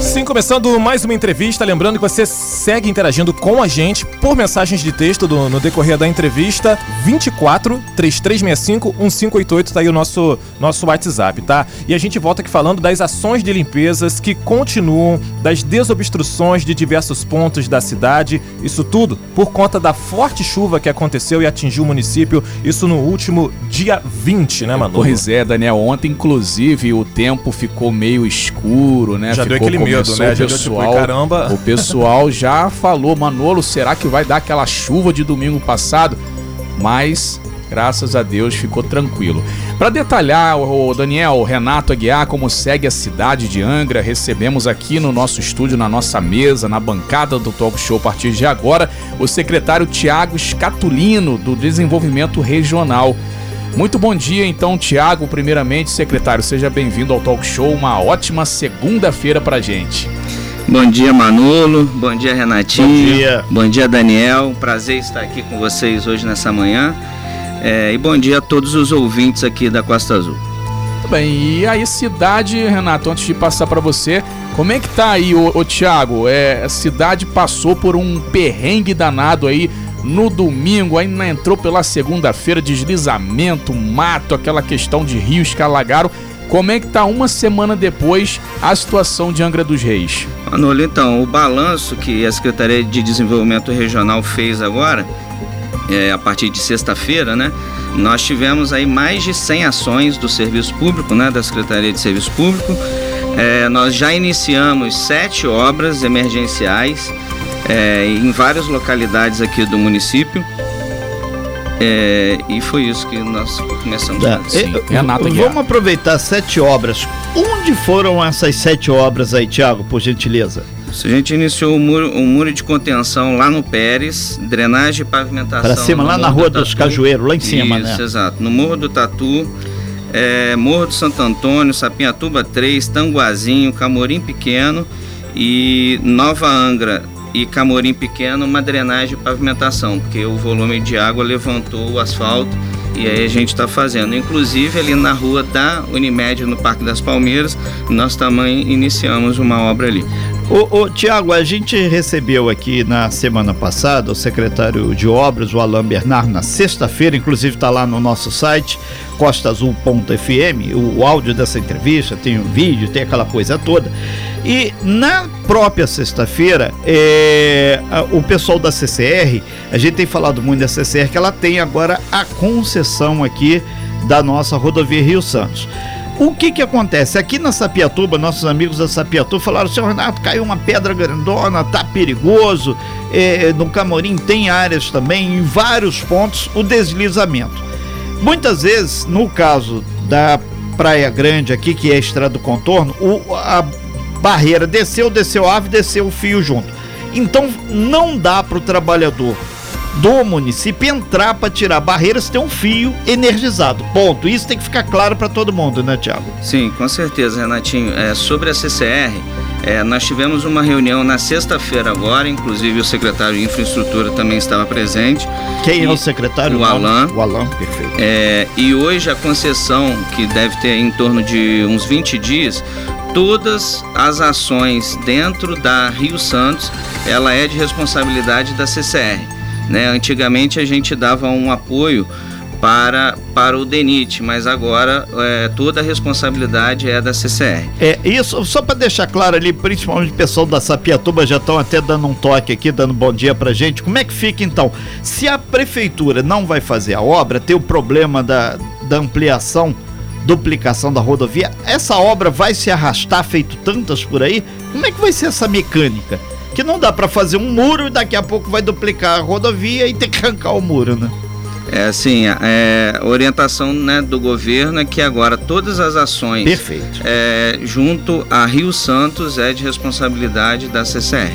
Sim, começando mais uma entrevista. Lembrando que você segue interagindo com a gente por mensagens de texto do, no decorrer da entrevista. 24 3365 1588 tá aí o nosso, nosso WhatsApp, tá? E a gente volta aqui falando das ações de limpezas que continuam, das desobstruções de diversos pontos da cidade. Isso tudo por conta da forte chuva que aconteceu e atingiu o município. Isso no último dia 20, né, Manu? Pois é, Daniel. Ontem, inclusive, o tempo ficou meio escuro, né? Já ficou deu aquele medo, né? o Já pessoal, tipo, o pessoal já falou, Manolo, será que vai dar aquela chuva de domingo passado? Mas graças a Deus ficou tranquilo. Para detalhar, o Daniel, o Renato Aguiar, como segue a cidade de Angra, recebemos aqui no nosso estúdio, na nossa mesa, na bancada do Talk Show a partir de agora, o secretário Tiago Scatulino, do Desenvolvimento Regional. Muito bom dia, então, Tiago. Primeiramente, secretário, seja bem-vindo ao Talk Show. Uma ótima segunda-feira pra gente. Bom dia, Manolo. Bom dia, Renatinho. Bom dia. Bom dia, Daniel. Prazer estar aqui com vocês hoje nessa manhã. É, e bom dia a todos os ouvintes aqui da Costa Azul. Muito bem, e aí, cidade, Renato, antes de passar para você, como é que tá aí, ô, ô Tiago? É, a cidade passou por um perrengue danado aí no domingo, ainda entrou pela segunda-feira, deslizamento, mato, aquela questão de rios que alagaram. Como é que tá uma semana depois a situação de Angra dos Reis? Manolo, então, o balanço que a Secretaria de Desenvolvimento Regional fez agora, é, a partir de sexta-feira, né? Nós tivemos aí mais de 100 ações do Serviço Público, né? Da Secretaria de Serviço Público. É, nós já iniciamos sete obras emergenciais é, em várias localidades aqui do município. É, e foi isso que nós começamos Tá. a fazer. Sim, Renato. Vamos aproveitar sete obras. Onde foram essas sete obras aí, Tiago, por gentileza? A gente iniciou o muro, o muro de contenção lá no Pérez, drenagem e pavimentação. Para cima, lá na Rua do dos Tatu. Cajueiros, lá em cima, Isso, né? exato. No Morro do Tatu, é, Morro do Santo Antônio, Sapinhatuba 3, Tanguazinho, Camorim Pequeno e Nova Angra e Camorim Pequeno, uma drenagem e pavimentação, porque o volume de água levantou o asfalto e aí a gente está fazendo. Inclusive ali na rua da Unimed, no Parque das Palmeiras, nós também iniciamos uma obra ali. Ô, ô Tiago, a gente recebeu aqui na semana passada o secretário de Obras, o Alain Bernard, na sexta-feira, inclusive está lá no nosso site, costaazul.fm, o, o áudio dessa entrevista, tem o vídeo, tem aquela coisa toda. E na própria sexta-feira, é, o pessoal da CCR, a gente tem falado muito da CCR, que ela tem agora a concessão aqui da nossa rodovia Rio Santos. O que que acontece? Aqui na Sapiatuba, nossos amigos da Sapiatuba falaram, seu Renato, caiu uma pedra grandona, tá perigoso, é, no Camorim tem áreas também, em vários pontos, o deslizamento. Muitas vezes, no caso da Praia Grande aqui, que é a estrada do contorno, o- a barreira desceu, desceu a ave, desceu o fio junto. Então, não dá para o trabalhador do município entrar para tirar barreiras tem um fio energizado. Ponto. Isso tem que ficar claro para todo mundo, né, Tiago? Sim, com certeza, Renatinho. É, sobre a CCR, é, nós tivemos uma reunião na sexta-feira agora, inclusive o secretário de Infraestrutura também estava presente. Quem é E o secretário? o Alain. O Alain, perfeito. É, e hoje a concessão, que deve ter em torno de uns 20 dias, todas as ações dentro da Rio Santos, ela é de responsabilidade da CCR. Né? Antigamente a gente dava um apoio para, para o DENIT, mas agora é, toda a responsabilidade é da CCR. É, isso, só para deixar claro ali, principalmente o pessoal da Sapiatuba já estão até dando um toque aqui, dando bom dia pra gente. Como é que fica então? Se a prefeitura não vai fazer a obra, tem o problema da, da ampliação, duplicação da rodovia, essa obra vai se arrastar, feito tantas por aí? Como é que vai ser essa mecânica? Que não dá para fazer um muro e daqui a pouco vai duplicar a rodovia e ter que arrancar o muro, né? É assim, é, a orientação né, do governo é que agora todas as ações Perfeito. é, junto a Rio Santos é de responsabilidade da CCR.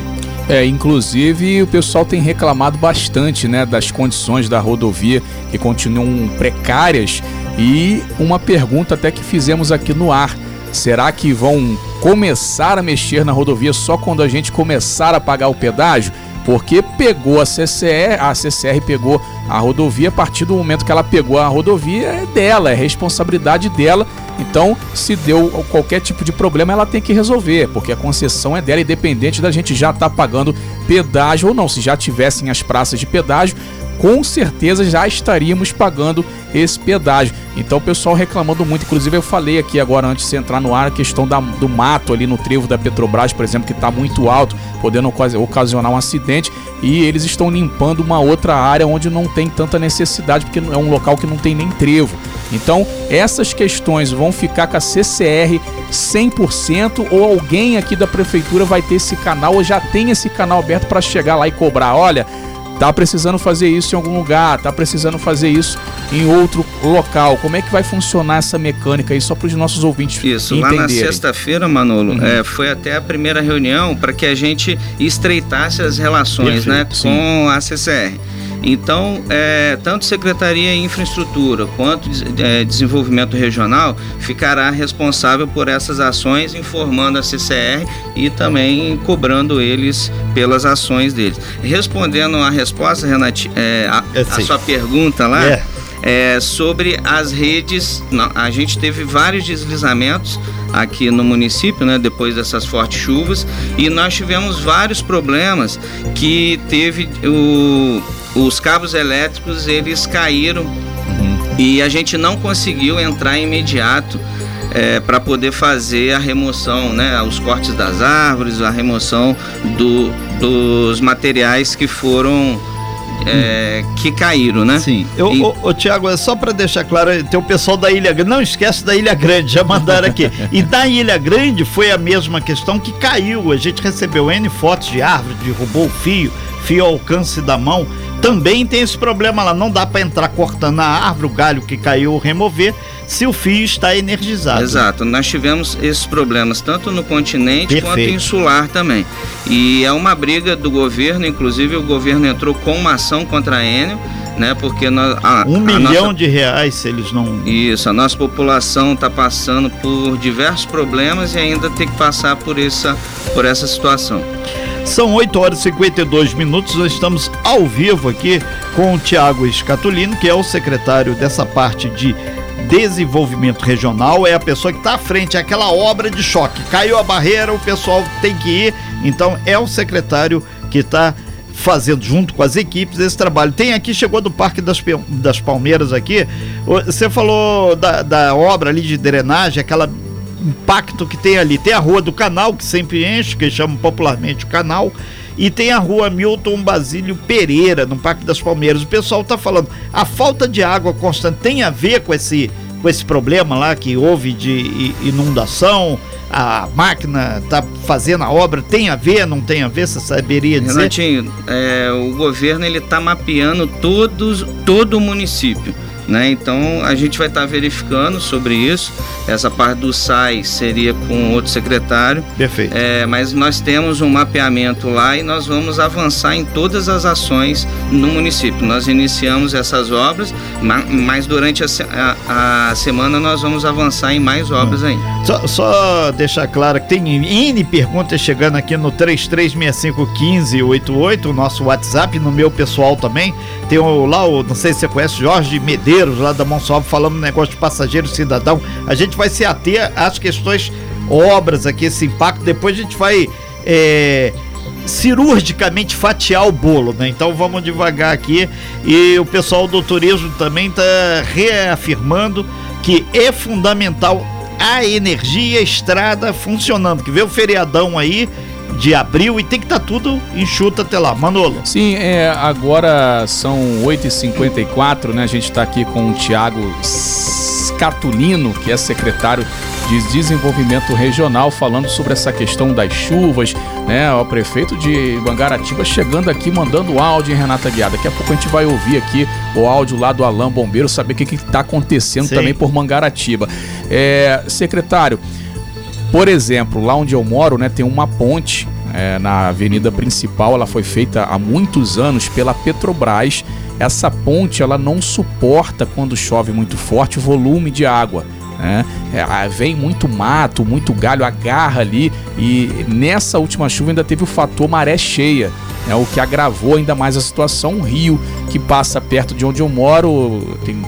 É, inclusive o pessoal tem reclamado bastante, né, das condições da rodovia que continuam precárias e uma pergunta até que fizemos aqui no ar. Será que vão começar a mexer na rodovia só quando a gente começar a pagar o pedágio? porque pegou a CCR, a CCR pegou a rodovia, a partir do momento que ela pegou a rodovia é dela, é responsabilidade dela. Então, se deu qualquer tipo de problema, ela tem que resolver, porque a concessão é dela, independente da gente já estar tá pagando pedágio ou não. Se já tivessem as praças de pedágio, com certeza já estaríamos pagando esse pedágio. Então o pessoal reclamando muito, inclusive eu falei aqui agora antes de entrar no ar a questão da, do mato ali no trevo da Petrobras, por exemplo, que está muito alto, podendo ocasionar um acidente, e eles estão limpando uma outra área onde não tem tanta necessidade, porque é um local que não tem nem trevo. Então, essas questões vão ficar com a CCR 100% ou alguém aqui da prefeitura vai ter esse canal ou já tem esse canal aberto para chegar lá e cobrar. Olha, tá precisando fazer isso em algum lugar, tá precisando fazer isso em outro local. Como é que vai funcionar essa mecânica aí só para os nossos ouvintes Isso, entenderem? lá na sexta-feira, Manolo, uhum. é, foi até a primeira reunião para que a gente estreitasse as relações Perfeito, né, com a CCR. Então, é, tanto Secretaria de Infraestrutura quanto é, Desenvolvimento Regional ficará responsável por essas ações, informando a CCR e também cobrando eles pelas ações deles. Respondendo a resposta, Renate, é, a, a, sua pergunta lá. Yeah. É, sobre as redes. A gente teve vários deslizamentos aqui no município, né, depois dessas fortes chuvas, e nós tivemos vários problemas que teve o, os cabos elétricos eles caíram uhum. e a gente não conseguiu entrar imediato é, para poder fazer a remoção, né, os cortes das árvores, a remoção do, dos materiais que foram é, que caíram, né? Sim. Eu, e... ô, ô, Tiago, é só para deixar claro, tem o pessoal da Ilha Grande, não esquece da Ilha Grande, já mandaram aqui. e da Ilha Grande foi a mesma questão que caiu. A gente recebeu N fotos de árvore, derrubou o fio, fio ao alcance da mão. Também tem esse problema lá, não dá para entrar cortando a árvore, o galho que caiu, remover se o fio está energizado. Exato, nós tivemos esses problemas tanto no continente Perfeito. quanto insular também. E é uma briga do governo, inclusive o governo entrou com uma ação contra a Enel, né? Porque nós, a, um a milhão nossa... de reais se eles não. Isso, a nossa população está passando por diversos problemas e ainda tem que passar por essa, por essa situação. São 8 horas e 52 minutos, nós estamos ao vivo aqui com o Tiago Escatolino, que é o secretário dessa parte de desenvolvimento regional é a pessoa que está à frente, é aquela obra de choque. Caiu a barreira, o pessoal tem que ir. Então é o secretário que está fazendo junto com as equipes esse trabalho. Tem aqui, chegou do Parque das, das Palmeiras aqui. Você falou da, da obra ali de drenagem, aquela impacto que tem ali. Tem a rua do canal, que sempre enche, que chamam popularmente o canal. E tem a rua Milton Basílio Pereira, no Parque das Palmeiras. O pessoal está falando, a falta de água constante tem a ver com esse, com esse problema lá que houve de inundação? A máquina está fazendo a obra, tem a ver, não tem a ver? Você saberia dizer? Renatinho, é, o governo ele está mapeando todos, todo o município. Né? Então a gente vai estar tá verificando sobre isso. Essa parte do SAI seria com outro secretário. Perfeito. É, mas nós temos um mapeamento lá e nós vamos avançar em todas as ações no município. Nós iniciamos essas obras, mas durante a, a, a semana nós vamos avançar em mais obras ainda. Só, só deixar claro que tem N perguntas chegando aqui no 33651588, o nosso WhatsApp, no meu pessoal também. Tem o, lá, o, não sei se você conhece, Jorge Medeiros Medeiros, lá da Monsalvo, falando negócio de passageiro cidadão. A gente vai se ater às questões obras aqui, esse impacto. Depois a gente vai é, cirurgicamente fatiar o bolo, né? Então vamos devagar aqui. E o pessoal do turismo também está reafirmando que é fundamental a energia, a estrada funcionando. Que vê o feriadão aí de abril e tem que estar tá tudo enxuto até lá. Manolo. Sim, é, agora são 8h54, né? A gente está aqui com o Tiago Scatulino, que é secretário de Desenvolvimento Regional, falando sobre essa questão das chuvas, né? O prefeito de Bangaratiba chegando aqui, mandando áudio em Renata Guiada. Daqui a pouco a gente vai ouvir aqui o áudio lá do Alain Bombeiro, saber o que está acontecendo Sim. também por Mangaratiba. É, secretário, por exemplo, lá onde eu moro, né, tem uma ponte é, na avenida principal. Ela foi feita há muitos anos pela Petrobras. Essa ponte ela não suporta quando chove muito forte o volume de água. Né? É, vem muito mato, muito galho, agarra ali. E nessa última chuva ainda teve o fator maré cheia. né, o que agravou ainda mais a situação. Um rio que passa perto de onde eu moro, tem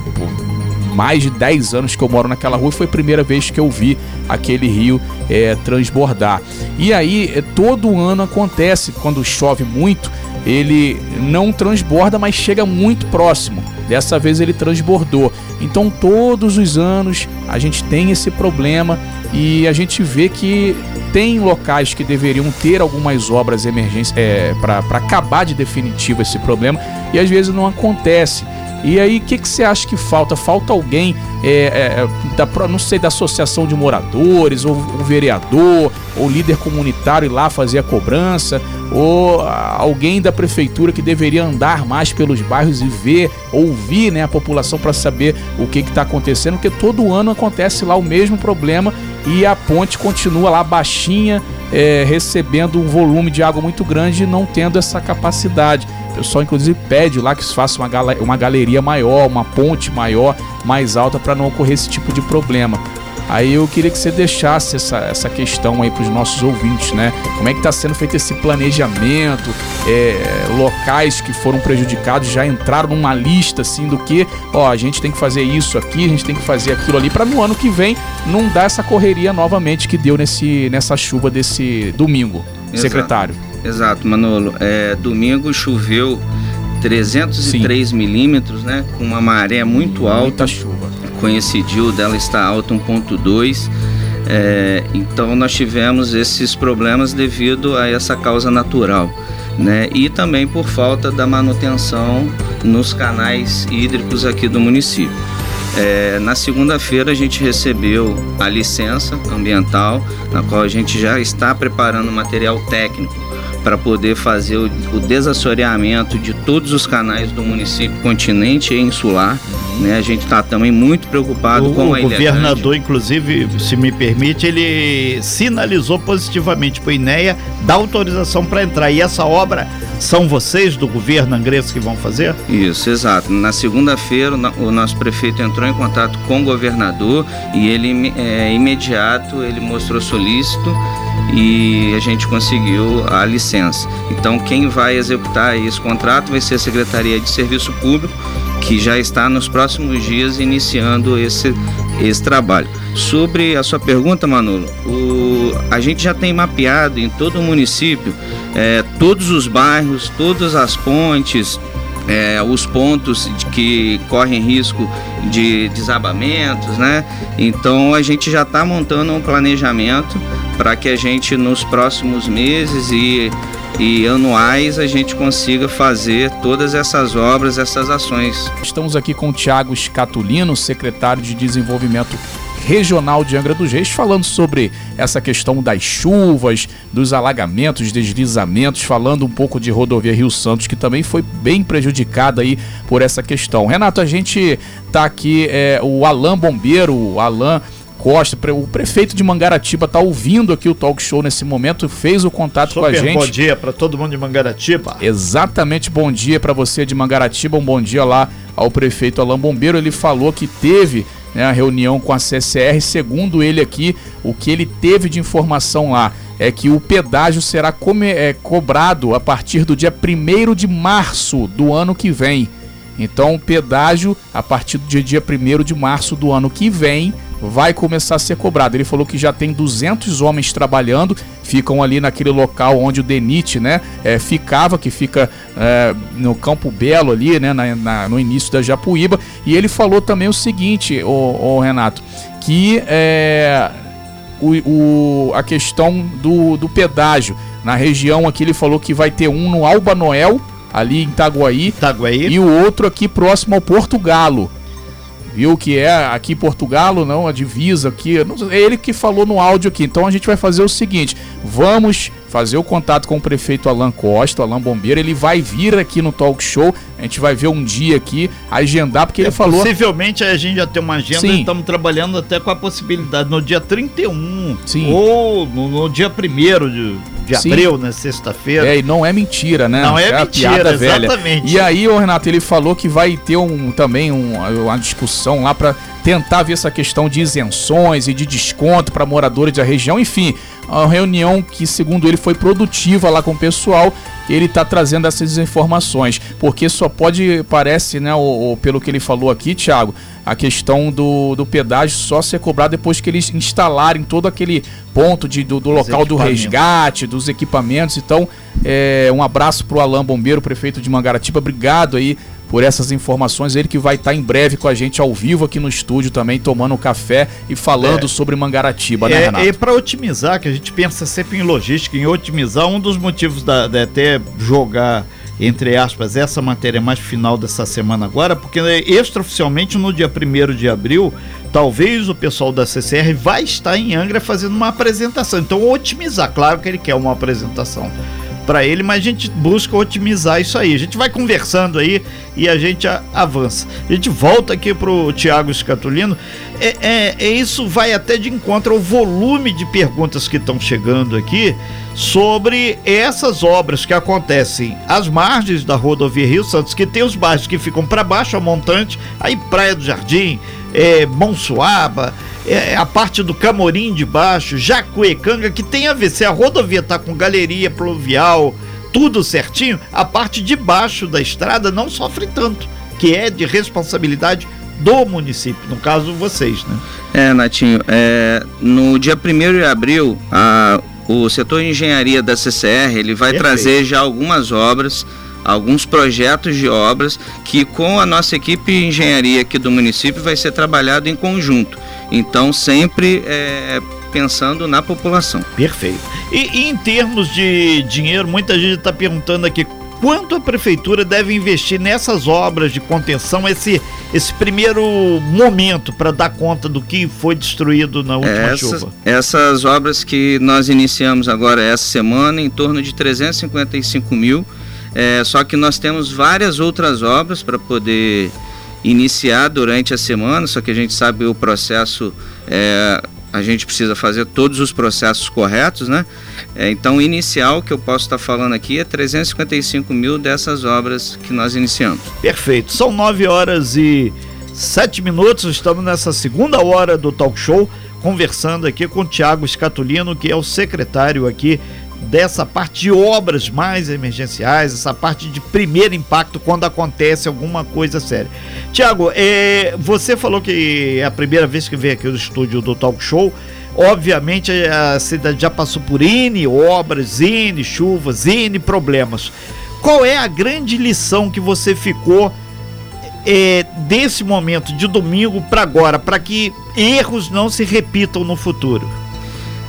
mais de 10 anos que eu moro naquela rua e foi a primeira vez que eu vi aquele rio é, transbordar. E aí, é, todo ano acontece, quando chove muito, ele não transborda, mas chega muito próximo. Dessa vez ele transbordou. Então, todos os anos a gente tem esse problema e a gente vê que tem locais que deveriam ter algumas obras emergências é, para acabar de definitivo esse problema e às vezes não acontece. E aí, o que, que você acha que falta? Falta alguém, é, é, da, não sei, da associação de moradores, ou um vereador, ou líder comunitário ir lá fazer a cobrança, ou alguém da prefeitura que deveria andar mais pelos bairros e ver, ouvir né, a população para saber o que está acontecendo, porque todo ano acontece lá o mesmo problema e a ponte continua lá baixinha, é, recebendo um volume de água muito grande e não tendo essa capacidade. O pessoal, inclusive, pede lá que se faça uma, gal uma galeria maior, uma ponte maior, mais alta, para não ocorrer esse tipo de problema. Aí eu queria que você deixasse essa, essa questão aí para os nossos ouvintes, né? Como é que está sendo feito esse planejamento? É, locais que foram prejudicados já entraram numa lista assim do que, ó, a gente tem que fazer isso aqui, a gente tem que fazer aquilo ali para no ano que vem não dar essa correria novamente que deu nesse, nessa chuva desse domingo, Exato. secretário. Exato, Manolo. É, domingo choveu 303 Sim. milímetros, né? Com uma maré muito alta. Muita chuva. Coincidiu dela estar alta 1.2. É, então nós tivemos esses problemas devido a essa causa natural. Né? E também por falta da manutenção nos canais hídricos aqui do município. É, na segunda-feira a gente recebeu a licença ambiental, na qual a gente já está preparando material técnico para poder fazer o, o desassoreamento de todos os canais do município continente e insular. Né? A gente está também muito preocupado o, com a O governador, inclusive, se me permite, ele sinalizou positivamente para o INEA dar autorização para entrar. E essa obra são vocês do governo angrense que vão fazer? Isso, exato. Na segunda-feira, o nosso prefeito entrou em contato com o governador e ele, é, imediato, ele mostrou solícito e a gente conseguiu a licença. Então, quem vai executar esse contrato vai ser a Secretaria de Serviço Público, que já está nos próximos dias iniciando esse, esse trabalho. Sobre a sua pergunta, Manolo, o, a gente já tem mapeado em todo o município é, todos os bairros, todas as pontes, é, os pontos de que correm risco de desabamentos, né? Então a gente já está montando um planejamento para que a gente nos próximos meses e, e anuais a gente consiga fazer todas essas obras, essas ações. Estamos aqui com o Tiago Scatulino, secretário de Desenvolvimento Regional de Angra dos Reis, falando sobre essa questão das chuvas, dos alagamentos, deslizamentos, falando um pouco de rodovia Rio Santos, que também foi bem prejudicada aí por essa questão. Renato, a gente tá aqui, é, o Alain Bombeiro, o Alain Costa, o prefeito de Mangaratiba, está ouvindo aqui o talk show nesse momento, fez o contato Super com a gente. Bom dia para todo mundo de Mangaratiba. Exatamente, bom dia para você de Mangaratiba, um bom dia lá ao prefeito Alain Bombeiro. Ele falou que teve né, a reunião com a CCR, segundo ele aqui, o que ele teve de informação lá é que o pedágio será é, cobrado a partir do dia 1 de março do ano que vem. Então, o pedágio, a partir do dia, dia 1 de março do ano que vem, vai começar a ser cobrado. Ele falou que já tem 200 homens trabalhando, ficam ali naquele local onde o DENIT né, é, ficava, que fica é, no Campo Belo ali, né, na, na, no início da Japuíba. E ele falou também o seguinte, o, Renato, que é, o, o, a questão do, do pedágio. Na região aqui ele falou que vai ter um no Alba Noel, ali em Itaguaí, Itaguaí. e o outro aqui próximo ao Porto Galo viu que é aqui em Portugal, não, a divisa aqui. É ele que falou no áudio aqui. Então a gente vai fazer o seguinte: vamos fazer o contato com o prefeito Alan Costa, Alan Bombeiro. Ele vai vir aqui no talk show. A gente vai ver um dia aqui, agendar, porque é, ele falou. Possivelmente a gente já tem uma agenda Sim. e estamos trabalhando até com a possibilidade no dia 31 Sim. ou no, no dia 1 de, de abril, na né, sexta-feira. É, e não é mentira, né? Não é, é mentira, exatamente. E aí, o Renato, ele falou que vai ter um, também um, uma discussão lá para tentar ver essa questão de isenções e de desconto para moradores da região. Enfim, uma reunião que, segundo ele, foi produtiva lá com o pessoal. Ele está trazendo essas informações, porque só pode, parece, né, o, pelo que ele falou aqui, Thiago, a questão do, do pedágio só ser cobrado depois que eles instalarem todo aquele ponto de, do, do local do resgate, dos equipamentos. Então, é, um abraço para o Alain Bombeiro, prefeito de Mangaratiba. Obrigado aí por essas informações. Ele que vai estar tá em breve com a gente ao vivo aqui no estúdio também, tomando um café e falando é, sobre Mangaratiba, né, é, Renato? E para otimizar, que a gente pensa sempre em logística, em otimizar, um dos motivos da, de até jogar entre aspas, essa matéria mais final dessa semana agora, porque né, extraoficialmente no dia 1 de abril, talvez o pessoal da CCR vai estar em Angra fazendo uma apresentação. Então, otimizar, claro que ele quer uma apresentação para ele, mas a gente busca otimizar isso aí. A gente vai conversando aí e a gente avança. A gente volta aqui pro Tiago Scatulino. É, é, é, isso vai até de encontro ao volume de perguntas que estão chegando aqui sobre essas obras que acontecem às margens da rodovia Rio Santos, que tem os bairros que ficam para baixo, a montante, aí Praia do Jardim, é, Monsuaba, é, a parte do Camorim de baixo, Jacuecanga, que tem a ver, se a rodovia tá com galeria pluvial, tudo certinho, a parte de baixo da estrada não sofre tanto, que é de responsabilidade do município, no caso vocês, né? É, Natinho, é, no dia 1 de abril, a, o setor de engenharia da CCR, ele vai Perfeito. trazer já algumas obras alguns projetos de obras que com a nossa equipe de engenharia aqui do município vai ser trabalhado em conjunto. Então sempre é, pensando na população. Perfeito. E, e em termos de dinheiro, muita gente está perguntando aqui quanto a prefeitura deve investir nessas obras de contenção, esse, esse primeiro momento para dar conta do que foi destruído na última essas, chuva? Essas obras que nós iniciamos agora essa semana, em torno de 355 mil é, só que nós temos várias outras obras para poder iniciar durante a semana, só que a gente sabe o processo, é, a gente precisa fazer todos os processos corretos, né? É, então, inicial que eu posso estar falando aqui é 355 mil dessas obras que nós iniciamos. Perfeito. São 9 horas e 7 minutos, estamos nessa segunda hora do talk show, conversando aqui com o Tiago Scatulino, que é o secretário aqui dessa parte de obras mais emergenciais, essa parte de primeiro impacto quando acontece alguma coisa séria. Tiago, é, você falou que é a primeira vez que veio aqui no estúdio do Talk Show. Obviamente a cidade já passou por N obras, N chuvas, N problemas. Qual é a grande lição que você ficou é, desse momento de domingo para agora, para que erros não se repitam no futuro?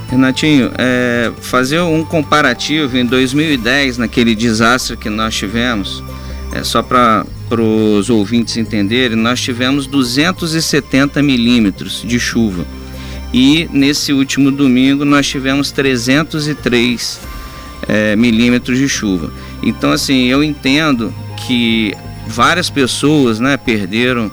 Renatinho, é, fazer um comparativo em 2010, naquele desastre que nós tivemos, é, só para os ouvintes entenderem, nós tivemos 270 milímetros de chuva. E nesse último domingo nós tivemos 303 é, milímetros de chuva. Então, assim, eu entendo que várias pessoas né, perderam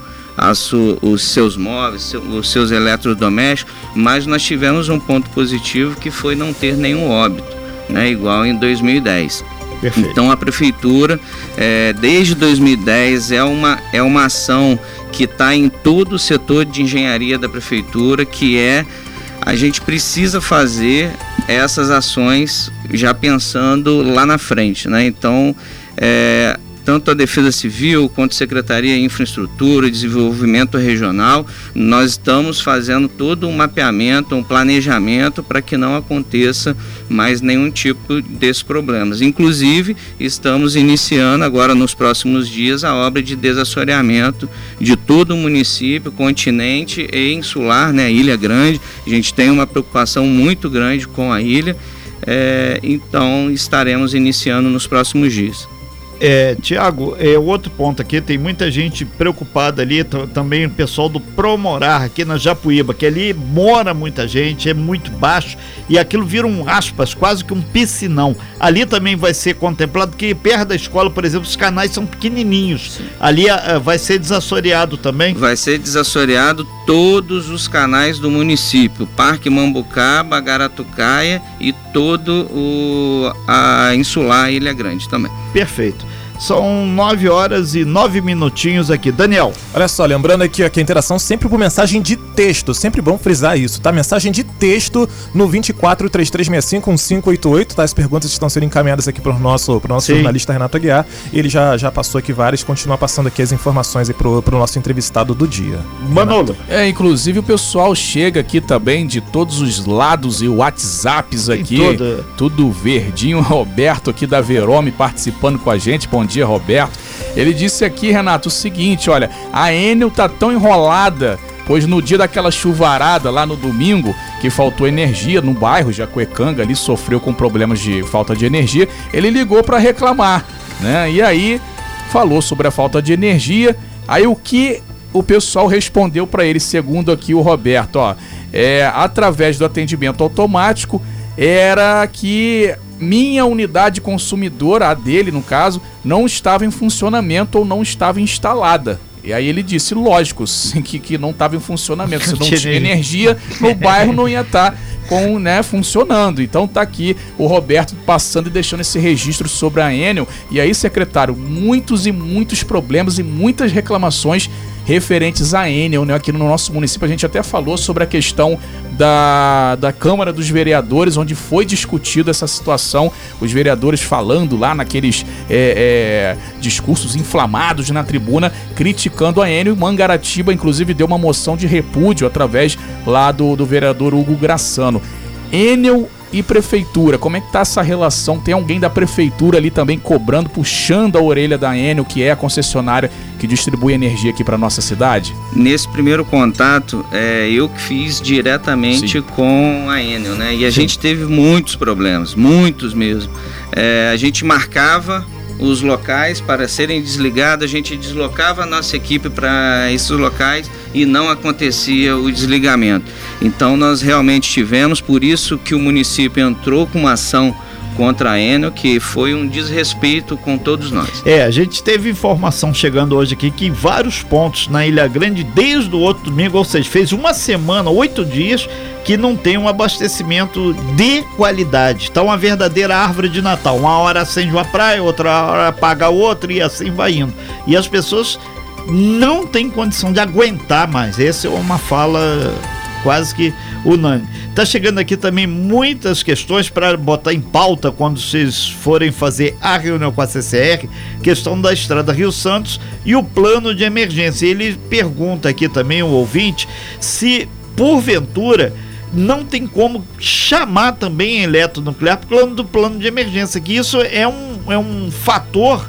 su, os seus móveis, os seus eletrodomésticos, mas nós tivemos um ponto positivo que foi não ter nenhum óbito, né, igual em 2010. Perfeito. Então a prefeitura, é, desde 2010, é uma, é uma ação que está em todo o setor de engenharia da prefeitura, que é a gente precisa fazer essas ações já pensando lá na frente, né? Então é, tanto a Defesa Civil quanto a Secretaria de Infraestrutura e Desenvolvimento Regional, nós estamos fazendo todo um mapeamento, um planejamento para que não aconteça mais nenhum tipo desses problemas. Inclusive, estamos iniciando agora nos próximos dias a obra de desassoreamento de todo o município, continente e insular, né, Ilha Grande. A gente tem uma preocupação muito grande com a ilha. É, então estaremos iniciando nos próximos dias. É, Tiago, é outro ponto aqui, tem muita gente preocupada ali, também o pessoal do Promorar aqui na Japuíba, que ali mora muita gente, é muito baixo e aquilo vira um aspas, quase que um piscinão. Ali também vai ser contemplado, que perto da escola, por exemplo, os canais são pequenininhos. Sim. Ali uh, vai ser desassoreado também? Vai ser desassoreado todos os canais do município, Parque Mambucaba, Garatucaia e todo o a Insular Ilha Grande também. Perfeito. São nove horas e nove minutinhos aqui. Daniel. Olha só, lembrando aqui que a interação sempre por mensagem de texto. Sempre bom frisar isso, tá? Mensagem de texto no 24 3365 1588, tá? As perguntas estão sendo encaminhadas aqui pro nosso, pro nosso jornalista Renato Aguiar. Ele já, já passou aqui várias, continua passando aqui as informações aí pro, pro nosso entrevistado do dia. Manolo. É, inclusive o pessoal chega aqui também de todos os lados e WhatsApps aqui. Toda. Tudo verdinho. Roberto aqui da Verome participando com a gente. Bom dia, Roberto. Ele disse aqui, Renato, o seguinte: olha, a Enel tá tão enrolada pois no dia daquela chuvarada lá no domingo, que faltou energia no bairro Jacuecanga, ali sofreu com problemas de falta de energia, ele ligou para reclamar, né? E aí falou sobre a falta de energia. Aí o que o pessoal respondeu para ele, segundo aqui o Roberto, ó, é através do atendimento automático, era que minha unidade consumidora, a dele no caso, não estava em funcionamento ou não estava instalada. E aí ele disse, lógico, que, que não estava em funcionamento. Se não tinha energia, no bairro não ia estar tá com, né, funcionando. Então tá aqui o Roberto passando e deixando esse registro sobre a Enel. E aí, secretário, muitos e muitos problemas e muitas reclamações referentes à Enel, né? Aqui no nosso município a gente até falou sobre a questão da, da Câmara dos Vereadores, onde foi discutida essa situação, os vereadores falando lá naqueles é, é, discursos inflamados na tribuna, criticando a Enel. Mangaratiba, inclusive, deu uma moção de repúdio através lá do, do vereador Hugo Graçano. Enel e prefeitura, como é que tá essa relação? Tem alguém da prefeitura ali também cobrando, puxando a orelha da Enel, que é a concessionária que distribui energia aqui para nossa cidade? Nesse primeiro contato, é, eu que fiz diretamente Sim. com a Enel, né? E a Sim. gente teve muitos problemas, muitos mesmo. É, a gente marcava os locais para serem desligados, a gente deslocava a nossa equipe para esses locais e não acontecia o desligamento. Então nós realmente tivemos, por isso que o município entrou com uma ação contra a Enel, que foi um desrespeito com todos nós. É, a gente teve informação chegando hoje aqui que vários pontos na Ilha Grande, desde o outro domingo, ou seja, fez uma semana, oito dias, que não tem um abastecimento de qualidade. Está uma verdadeira árvore de Natal. Uma hora acende uma praia, outra hora apaga outra e assim vai indo. E as pessoas não têm condição de aguentar mais. Essa é uma fala quase que unânime. Tá chegando aqui também muitas questões para botar em pauta quando vocês forem fazer a reunião com a CCR, questão da estrada Rio Santos e o plano de emergência. Ele pergunta aqui também o ouvinte se porventura não tem como chamar também eletronuclear plano do plano de emergência, que isso é um, é um fator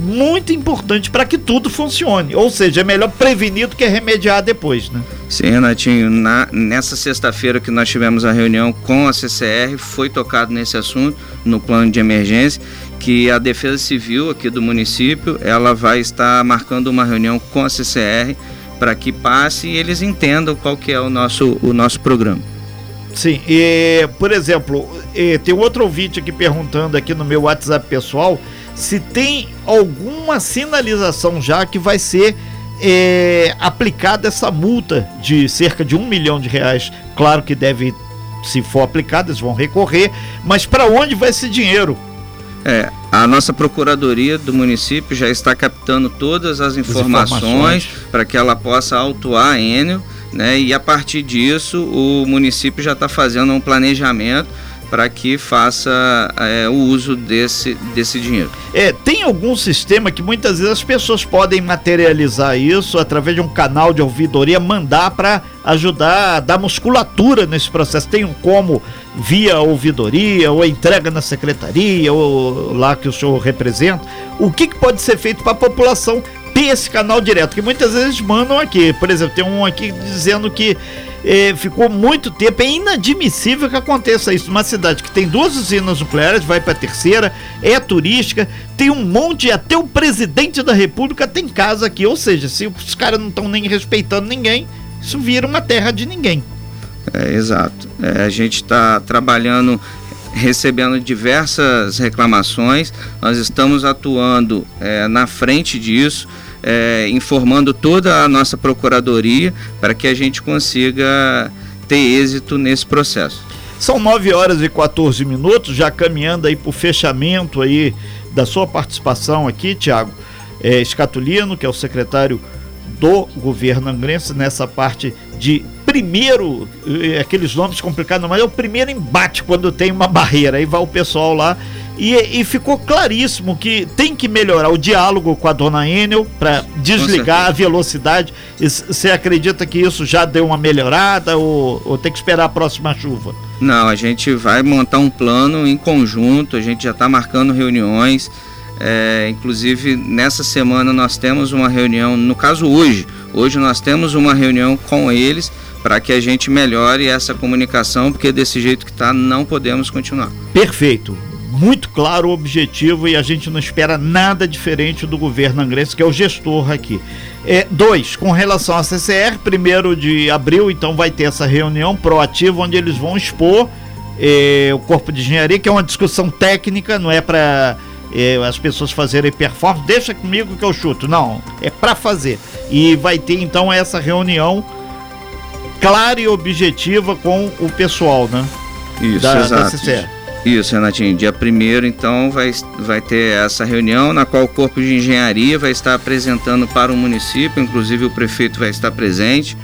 muito importante para que tudo funcione. Ou seja, é melhor prevenir do que remediar depois, né? Sim, Renatinho. Na, nessa sexta-feira que nós tivemos a reunião com a CCR, foi tocado nesse assunto, no plano de emergência, que a Defesa Civil aqui do município, ela vai estar marcando uma reunião com a CCR para que passe e eles entendam qual que é o nosso, o nosso programa. Sim, e, por exemplo, e, tem outro ouvinte aqui perguntando aqui no meu WhatsApp pessoal se tem alguma sinalização já que vai ser é, aplicada essa multa de cerca de um milhão de reais. Claro que deve, se for aplicada, eles vão recorrer, mas para onde vai esse dinheiro? É, a nossa procuradoria do município já está captando todas as informações, informações. para que ela possa autuar a Enel, né? E a partir disso o município já está fazendo um planejamento para que faça é, o uso desse, desse dinheiro. É, tem algum sistema que muitas vezes as pessoas podem materializar isso através de um canal de ouvidoria, mandar para ajudar a dar musculatura nesse processo? Tem um como via ouvidoria ou entrega na secretaria ou lá que o senhor representa? O que, que pode ser feito para a população ter esse canal direto? Que muitas vezes mandam aqui, por exemplo, tem um aqui dizendo que ficou muito tempo. É inadmissível que aconteça isso. Uma cidade que tem duas usinas nucleares, vai para a terceira, é turística, tem um monte, até o presidente da república tem casa aqui. Ou seja, se os caras não estão nem respeitando ninguém, isso vira uma terra de ninguém. É, exato. É, a gente está trabalhando recebendo diversas reclamações, nós estamos atuando é, na frente disso é, informando toda a nossa procuradoria para que a gente consiga ter êxito nesse processo. São 9 horas e 14 minutos, já caminhando aí para o fechamento aí da sua participação aqui, Tiago é, Escatulino, que é o secretário do governo angrense nessa parte de primeiro, eh, aqueles nomes complicados, mas é o primeiro embate quando tem uma barreira. Aí vai o pessoal lá e, e, ficou claríssimo que tem que melhorar o diálogo com a dona Enel para desligar a velocidade. Você acredita que isso já deu uma melhorada ou, ou, tem que esperar a próxima chuva? Não, a gente vai montar um plano em conjunto, a gente já está marcando reuniões. É, inclusive, nessa semana nós temos uma reunião, no caso hoje, hoje nós temos uma reunião com eles para que a gente melhore essa comunicação, porque desse jeito que está, não podemos continuar. Perfeito muito claro o objetivo e a gente não espera nada diferente do governo angrense, que é o gestor aqui. É, dois, com relação à CCR, primeiro de abril, então vai ter essa reunião proativa onde eles vão expor é, o corpo de engenharia, que é uma discussão técnica, não é para é, as pessoas fazerem performance. Deixa comigo que eu chuto. Não, é para fazer. E vai ter então essa reunião clara e objetiva com o pessoal, né? Isso, da, exato. Da CCR. Isso, Renatinho. Dia 1 então, vai, vai ter essa reunião na qual o Corpo de Engenharia vai estar apresentando para o município, inclusive o prefeito vai estar presente,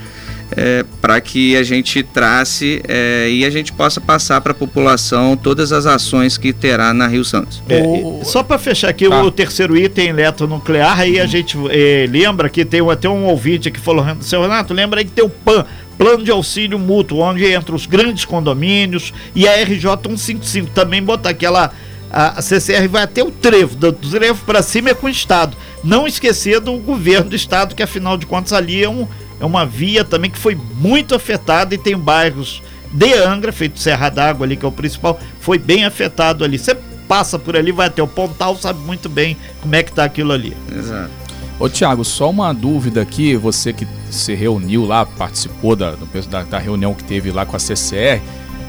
é, para que a gente trace é, e a gente possa passar para a população todas as ações que terá na Rio Santos. É, só para fechar aqui tá. o terceiro item eletronuclear, aí a gente é, lembra que tem até um ouvinte que falou, seu Renato, lembra aí que tem o PAN plano de auxílio mútuo, onde entra os grandes condomínios e a RJ 155 também botar aquela a CCR vai até o trevo, do trevo para cima é com o Estado. Não esquecer do governo do Estado, que afinal de contas ali é, um, é uma via também que foi muito afetada e tem bairros de Angra, feito Serra d'Água ali, que é o principal, foi bem afetado ali. Você passa por ali, vai até o Pontal, sabe muito bem como é que tá aquilo ali. Exato. Ô Tiago, só uma dúvida aqui, você que se reuniu lá, participou da, da, da reunião que teve lá com a CCR,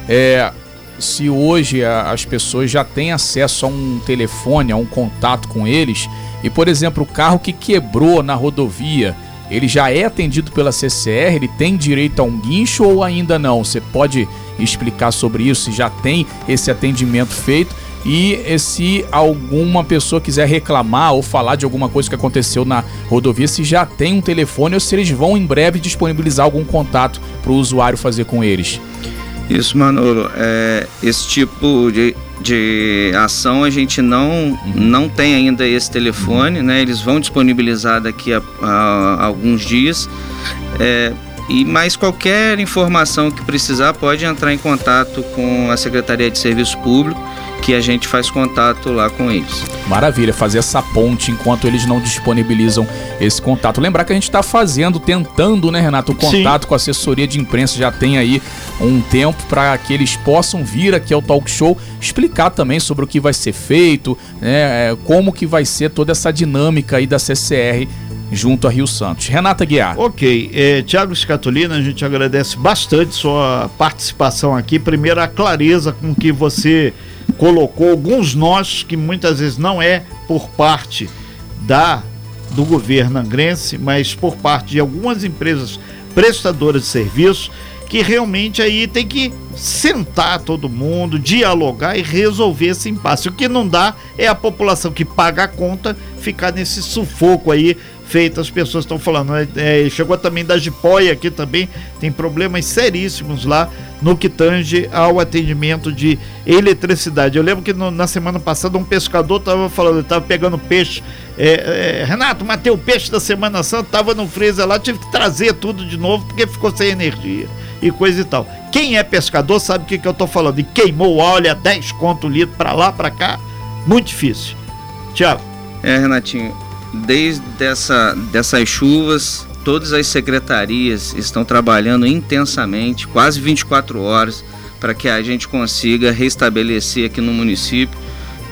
é, se hoje a, as pessoas já têm acesso a um telefone, a um contato com eles, e por exemplo, o carro que quebrou na rodovia, ele já é atendido pela CCR, ele tem direito a um guincho ou ainda não? Você pode explicar sobre isso, se já tem esse atendimento feito e se alguma pessoa quiser reclamar ou falar de alguma coisa que aconteceu na rodovia, se já tem um telefone ou se eles vão em breve disponibilizar algum contato para o usuário fazer com eles. Isso, Manolo. É, esse tipo de, de ação a gente não, uhum. não tem ainda esse telefone, né? Eles vão disponibilizar daqui a, a, a alguns dias. É, e mais qualquer informação que precisar pode entrar em contato com a Secretaria de Serviço Público que a gente faz contato lá com eles. Maravilha, fazer essa ponte enquanto eles não disponibilizam esse contato. Lembrar que a gente está fazendo, tentando, né, Renato, o contato Sim. com a assessoria de imprensa já tem aí um tempo para que eles possam vir aqui ao Talk Show explicar também sobre o que vai ser feito, né, é, como que vai ser toda essa dinâmica aí da CCR junto a Rio Santos. Renata Guiar. Ok, é, Tiago Scatolina, a gente agradece bastante sua participação aqui. Primeiro, a clareza com que você colocou alguns nós que muitas vezes não é por parte da do governo angrense, mas por parte de algumas empresas prestadoras de serviço que realmente aí tem que sentar todo mundo, dialogar e resolver esse impasse. O que não dá é a população que paga a conta ficar nesse sufoco aí feito, as pessoas estão falando. É, é, chegou também da Jipoia aqui também, tem problemas seríssimos lá no que tange ao atendimento de eletricidade. Eu lembro que no, na semana passada um pescador estava falando, estava pegando peixe. É, é, Renato, matei o peixe da Semana Santa, estava no freezer lá, tive que trazer tudo de novo porque ficou sem energia e coisa e tal. Quem é pescador sabe o que, que eu estou falando. E queimou o óleo a 10 conto litro para lá, para cá. Muito difícil. Tiago. É, Renatinho, desde essa, dessas chuvas, todas as secretarias estão trabalhando intensamente, quase 24 horas, para que a gente consiga restabelecer aqui no município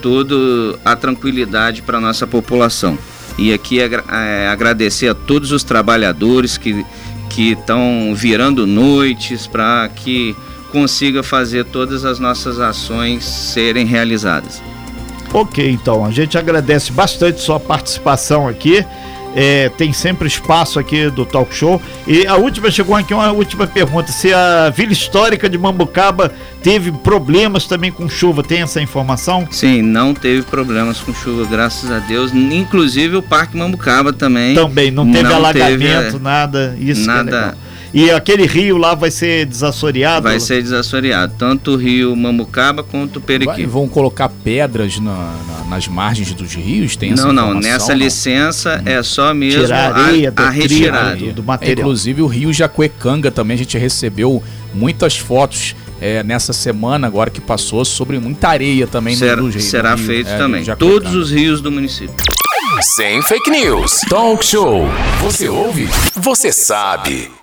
toda a tranquilidade para a nossa população. E aqui é, é, agradecer a todos os trabalhadores que que estão virando noites para que consiga fazer todas as nossas ações serem realizadas. Ok, então, a gente agradece bastante sua participação aqui. é, tem sempre espaço aqui do talk show. E a última chegou aqui uma última pergunta: se a Vila Histórica de Mambucaba teve problemas também com chuva, tem essa informação? Sim, não teve problemas com chuva, graças a Deus. Inclusive o Parque Mambucaba também. Também, não teve não alagamento, teve, nada. Isso nada. E aquele rio lá vai ser desassoreado? Vai ser desassoreado, tanto o rio Mamucaba quanto o Periquim. Vão colocar pedras na, na, nas margens dos rios? Tem não, não, nessa não? licença hum. é só mesmo Tirar a, areia, a, a retirada. Do, do material. É, inclusive o rio Jacuecanga também, a gente recebeu muitas fotos é, nessa semana agora que passou sobre muita areia também será, no, rio. Será rio, feito é, também. Todos os rios do município. Sem fake news. Talk show. Você ouve? Você sabe.